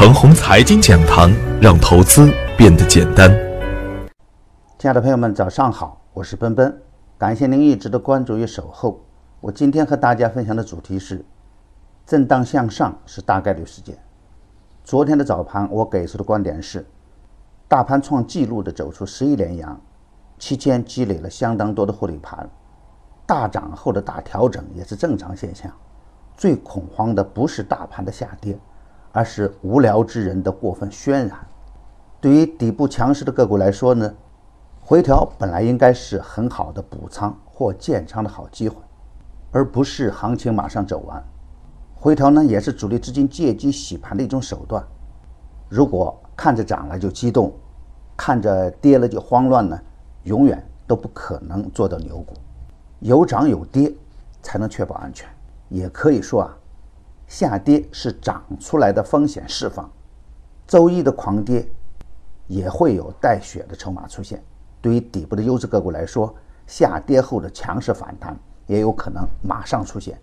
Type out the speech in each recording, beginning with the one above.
程红财经讲堂，让投资变得简单。亲爱的朋友们，早上好，我是奔奔，感谢您一直的关注与守候。我今天和大家分享的主题是：震荡向上是大概率事件。昨天的早盘，我给出的观点是，大盘创纪录的走出十一连阳，期间积累了相当多的获利盘，大涨后的大调整也是正常现象。最恐慌的不是大盘的下跌。而是无聊之人的过分渲染。对于底部强势的个股来说呢，回调本来应该是很好的补仓或建仓的好机会，而不是行情马上走完。回调呢，也是主力资金借机洗盘的一种手段。如果看着涨了就激动，看着跌了就慌乱呢，永远都不可能做到牛股。有涨有跌，才能确保安全。也可以说啊。下跌是涨出来的风险释放，周一的狂跌也会有带血的筹码出现。对于底部的优质个股来说，下跌后的强势反弹也有可能马上出现。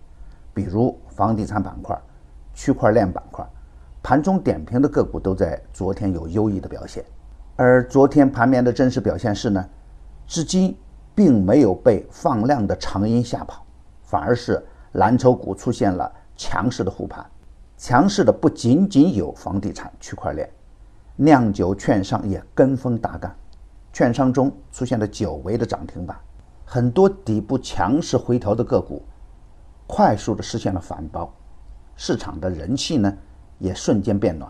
比如房地产板块、区块链板块，盘中点评的个股都在昨天有优异的表现。而昨天盘面的真实表现是呢，资金并没有被放量的长阴吓跑，反而是蓝筹股出现了。强势的护盘，强势的不仅仅有房地产、区块链，酿酒、券商也跟风大干，券商中出现了久违的涨停板，很多底部强势回调的个股，快速的实现了反包，市场的人气呢也瞬间变暖。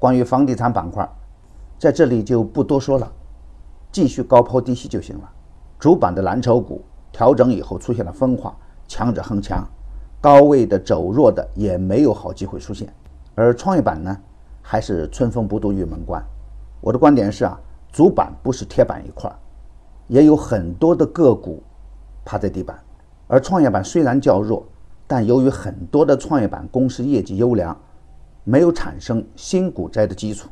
关于房地产板块，在这里就不多说了，继续高抛低吸就行了。主板的蓝筹股调整以后出现了分化，强者恒强。高位的走弱的也没有好机会出现，而创业板呢，还是春风不度玉门关。我的观点是啊，主板不是铁板一块，也有很多的个股趴在地板。而创业板虽然较弱，但由于很多的创业板公司业绩优良，没有产生新股灾的基础，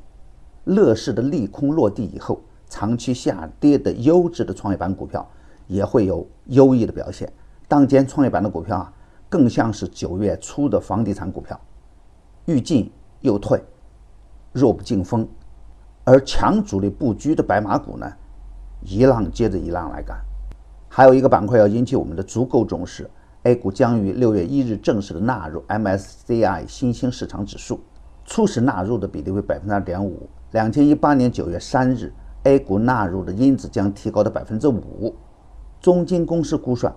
乐视的利空落地以后，长期下跌的优质的创业板股票也会有优异的表现。当前创业板的股票啊。更像是九月初的房地产股票，欲进又退，弱不禁风；而强主力布局的白马股呢，一浪接着一浪来干。还有一个板块要引起我们的足够重视，A 股将于六月一日正式的纳入 MSCI 新兴市场指数，初始纳入的比例为百分之二点五。两千一八年九月三日，A 股纳入的因子将提高到百分之五。中金公司估算。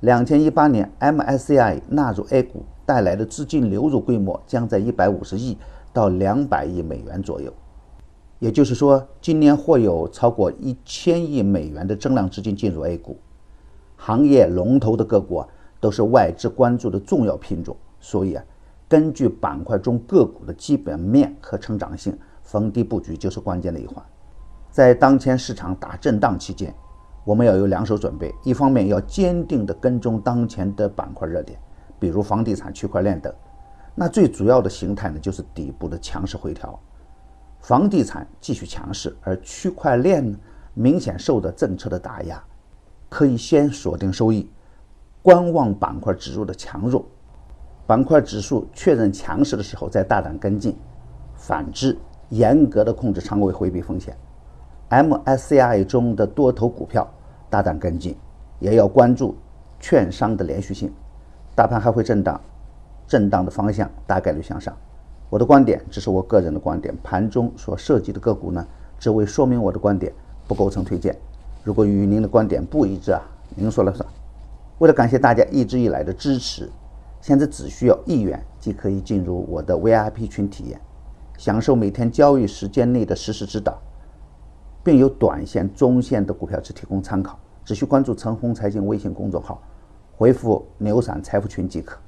两千一八年，MSCI 纳入 A 股带来的资金流入规模将在一百五十亿到两百亿美元左右。也就是说，今年或有超过一千亿美元的增量资金进入 A 股。行业龙头的个股啊，都是外资关注的重要品种。所以啊，根据板块中个股的基本面和成长性，逢低布局就是关键的一环。在当前市场大震荡期间。我们要有两手准备，一方面要坚定地跟踪当前的板块热点，比如房地产、区块链等。那最主要的形态呢，就是底部的强势回调。房地产继续强势，而区块链呢，明显受到政策的打压，可以先锁定收益，观望板块指数的强弱。板块指数确认强势的时候，再大胆跟进；反之，严格的控制仓位，回避风险。MSCI 中的多头股票。大胆跟进，也要关注券商的连续性。大盘还会震荡，震荡的方向大概率向上。我的观点只是我个人的观点，盘中所涉及的个股呢，只为说明我的观点，不构成推荐。如果与您的观点不一致啊，您说了算。为了感谢大家一直以来的支持，现在只需要一元即可以进入我的 VIP 群体验，享受每天交易时间内的实时指导。并有短线、中线的股票只提供参考，只需关注“陈红财经”微信公众号，回复“牛散财富群”即可。